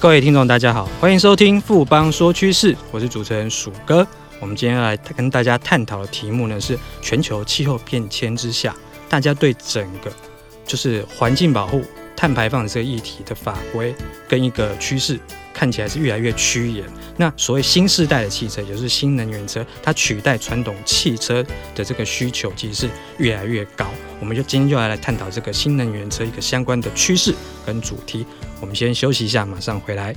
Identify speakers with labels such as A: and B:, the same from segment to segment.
A: 各位听众，大家好，欢迎收听富邦说趋势，我是主持人鼠哥。我们今天来跟大家探讨的题目呢，是全球气候变迁之下，大家对整个就是环境保护、碳排放这个议题的法规跟一个趋势，看起来是越来越趋严。那所谓新世代的汽车，也就是新能源车，它取代传统汽车的这个需求，其实是越来越高。我们就今天就来来探讨这个新能源车一个相关的趋势跟主题。我们先休息一下，马上回
B: 来。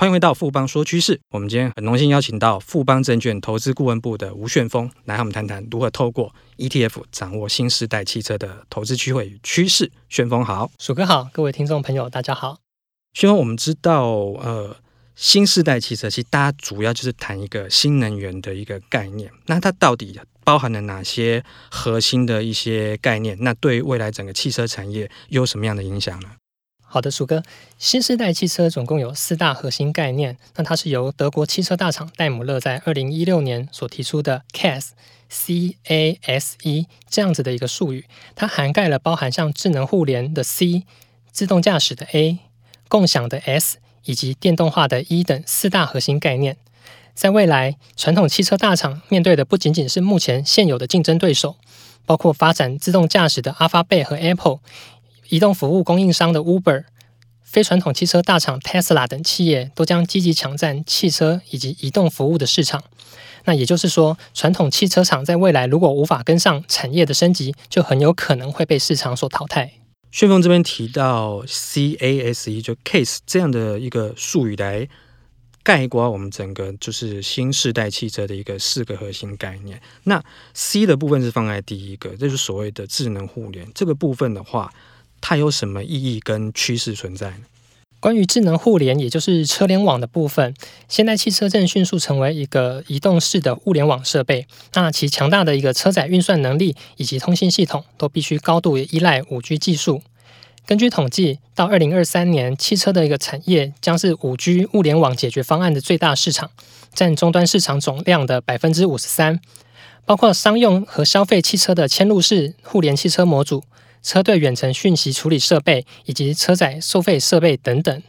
A: 欢迎回到富邦说趋势。我们今天很荣幸邀请到富邦证券投资顾问部的吴旋风来和我们谈谈如何透过 ETF 掌握新时代汽车的投资机会与趋势。旋风好，
C: 鼠哥好，各位听众朋友大家好。
A: 旋风，我们知道，呃，新时代汽车其实大家主要就是谈一个新能源的一个概念。那它到底包含了哪些核心的一些概念？那对未来整个汽车产业有什么样的影响呢？
C: 好的，鼠哥，新时代汽车总共有四大核心概念。那它是由德国汽车大厂戴姆勒在二零一六年所提出的 CASE，C A S E 这样子的一个术语。它涵盖了包含像智能互联的 C、自动驾驶的 A、共享的 S 以及电动化的 E 等四大核心概念。在未来，传统汽车大厂面对的不仅仅是目前现有的竞争对手，包括发展自动驾驶的 Alphabet 和 Apple。移动服务供应商的 Uber、非传统汽车大厂 Tesla 等企业都将积极抢占汽车以及移动服务的市场。那也就是说，传统汽车厂在未来如果无法跟上产业的升级，就很有可能会被市场所淘汰。
A: 旋风这边提到 CASE 就 Case 这样的一个术语来概括我们整个就是新世代汽车的一个四个核心概念。那 C 的部分是放在第一个，这就是所谓的智能互联这个部分的话。它有什么意义跟趋势存在呢？
C: 关于智能互联，也就是车联网的部分，现代汽车正迅速成为一个移动式的物联网设备。那其强大的一个车载运算能力以及通信系统，都必须高度依赖五 G 技术。根据统计，到二零二三年，汽车的一个产业将是五 G 物联网解决方案的最大市场，占终端市场总量的百分之五十三，包括商用和消费汽车的嵌入式互联汽车模组。车队远程讯息处理设备以及车载收费设备等等。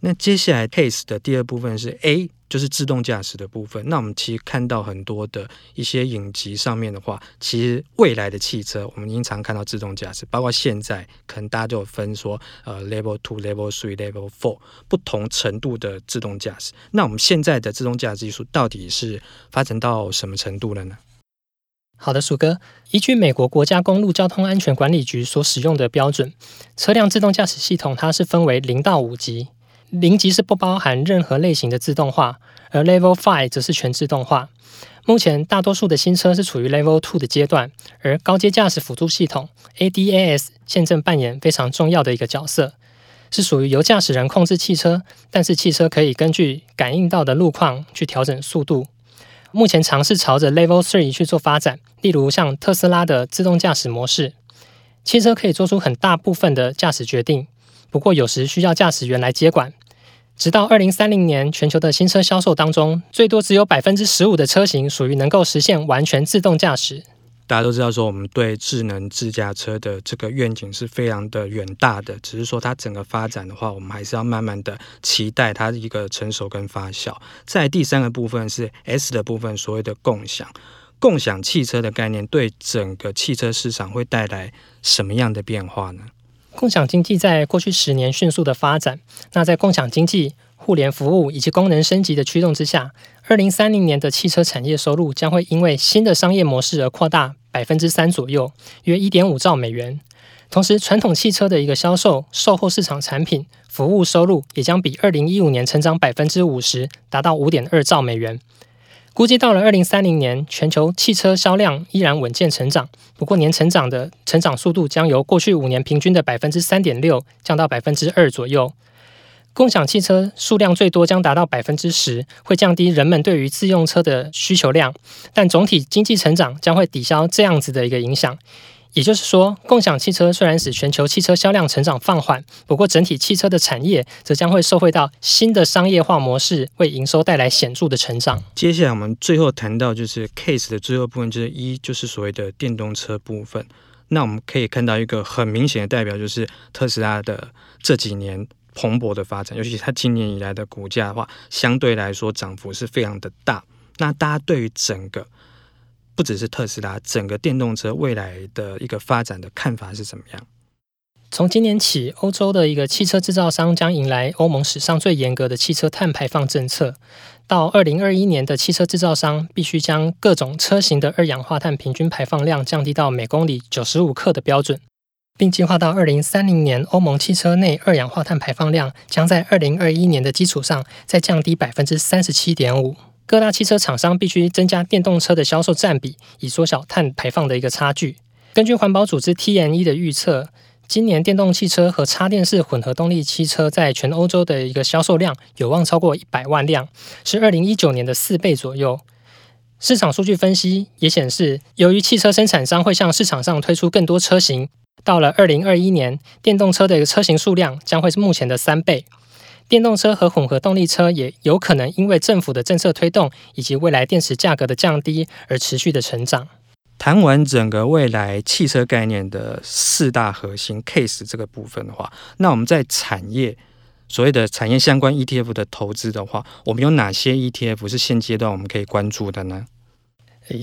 A: 那接下来 CASE 的第二部分是 A，就是自动驾驶的部分。那我们其实看到很多的一些影集上面的话，其实未来的汽车我们经常看到自动驾驶，包括现在可能大家都有分说，呃，Level Two、Level Three、Level Four 不同程度的自动驾驶。那我们现在的自动驾驶技术到底是发展到什么程度了呢？
C: 好的，鼠哥，依据美国国家公路交通安全管理局所使用的标准，车辆自动驾驶系统它是分为零到五级，零级是不包含任何类型的自动化，而 Level Five 则是全自动化。目前大多数的新车是处于 Level Two 的阶段，而高阶驾驶辅助系统 ADAS 现正扮演非常重要的一个角色，是属于由驾驶人控制汽车，但是汽车可以根据感应到的路况去调整速度。目前尝试朝着 Level Three 去做发展，例如像特斯拉的自动驾驶模式，汽车可以做出很大部分的驾驶决定，不过有时需要驾驶员来接管。直到二零三零年，全球的新车销售当中，最多只有百分之十五的车型属于能够实现完全自动驾驶。
A: 大家都知道，说我们对智能自驾车的这个愿景是非常的远大的，只是说它整个发展的话，我们还是要慢慢的期待它一个成熟跟发酵。在第三个部分是 S 的部分，所谓的共享，共享汽车的概念对整个汽车市场会带来什么样的变化呢？
C: 共享经济在过去十年迅速的发展，那在共享经济、互联服务以及功能升级的驱动之下，二零三零年的汽车产业收入将会因为新的商业模式而扩大百分之三左右，约一点五兆美元。同时，传统汽车的一个销售、售后市场产品、服务收入也将比二零一五年成长百分之五十，达到五点二兆美元。估计到了二零三零年，全球汽车销量依然稳健成长，不过年成长的成长速度将由过去五年平均的百分之三点六降到百分之二左右。共享汽车数量最多将达到百分之十，会降低人们对于自用车的需求量，但总体经济成长将会抵消这样子的一个影响。也就是说，共享汽车虽然使全球汽车销量成长放缓，不过整体汽车的产业则将会受惠到新的商业化模式，为营收带来显著的成长。
A: 接下来我们最后谈到就是 case 的最后部分，就是一就是所谓的电动车部分。那我们可以看到一个很明显的代表，就是特斯拉的这几年。蓬勃的发展，尤其是它今年以来的股价的话，相对来说涨幅是非常的大。那大家对于整个不只是特斯拉，整个电动车未来的一个发展的看法是怎么样？
C: 从今年起，欧洲的一个汽车制造商将迎来欧盟史上最严格的汽车碳排放政策。到二零二一年的汽车制造商必须将各种车型的二氧化碳平均排放量降低到每公里九十五克的标准。并计划到二零三零年，欧盟汽车内二氧化碳排放量将在二零二一年的基础上再降低百分之三十七点五。各大汽车厂商必须增加电动车的销售占比，以缩小碳排放的一个差距。根据环保组织 TNE 的预测，今年电动汽车和插电式混合动力汽车在全欧洲的一个销售量有望超过一百万辆，是二零一九年的四倍左右。市场数据分析也显示，由于汽车生产商会向市场上推出更多车型。到了二零二一年，电动车的一个车型数量将会是目前的三倍。电动车和混合动力车也有可能因为政府的政策推动以及未来电池价格的降低而持续的成长。
A: 谈完整个未来汽车概念的四大核心 case 这个部分的话，那我们在产业所谓的产业相关 ETF 的投资的话，我们有哪些 ETF 是现阶段我们可以关注的呢？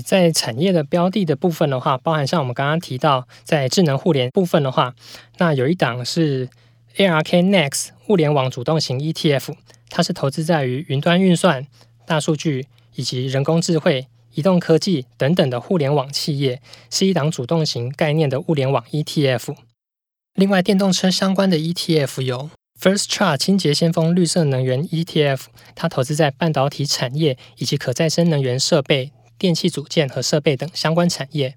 C: 在产业的标的的部分的话，包含像我们刚刚提到，在智能互联部分的话，那有一档是 ARK Next 物联网主动型 ETF，它是投资在于云端运算、大数据以及人工智慧、移动科技等等的互联网企业，是一档主动型概念的物联网 ETF。另外，电动车相关的 ETF 有 First Charge 清洁先锋绿色能源 ETF，它投资在半导体产业以及可再生能源设备。电器组件和设备等相关产业，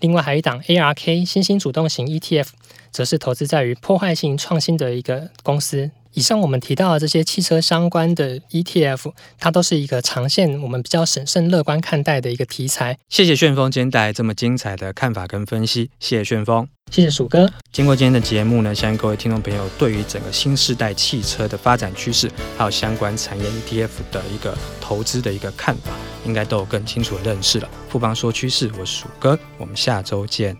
C: 另外还有一档 ARK 新兴主动型 ETF，则是投资在于破坏性创新的一个公司。以上我们提到的这些汽车相关的 ETF，它都是一个长线我们比较审慎乐观看待的一个题材。
A: 谢谢旋风今天带来这么精彩的看法跟分析，谢谢旋风，
C: 谢谢鼠哥。
A: 经过今天的节目呢，相信各位听众朋友对于整个新世代汽车的发展趋势，还有相关产业 ETF 的一个投资的一个看法，应该都有更清楚的认识了。富邦说趋势，我是鼠哥，我们下周见。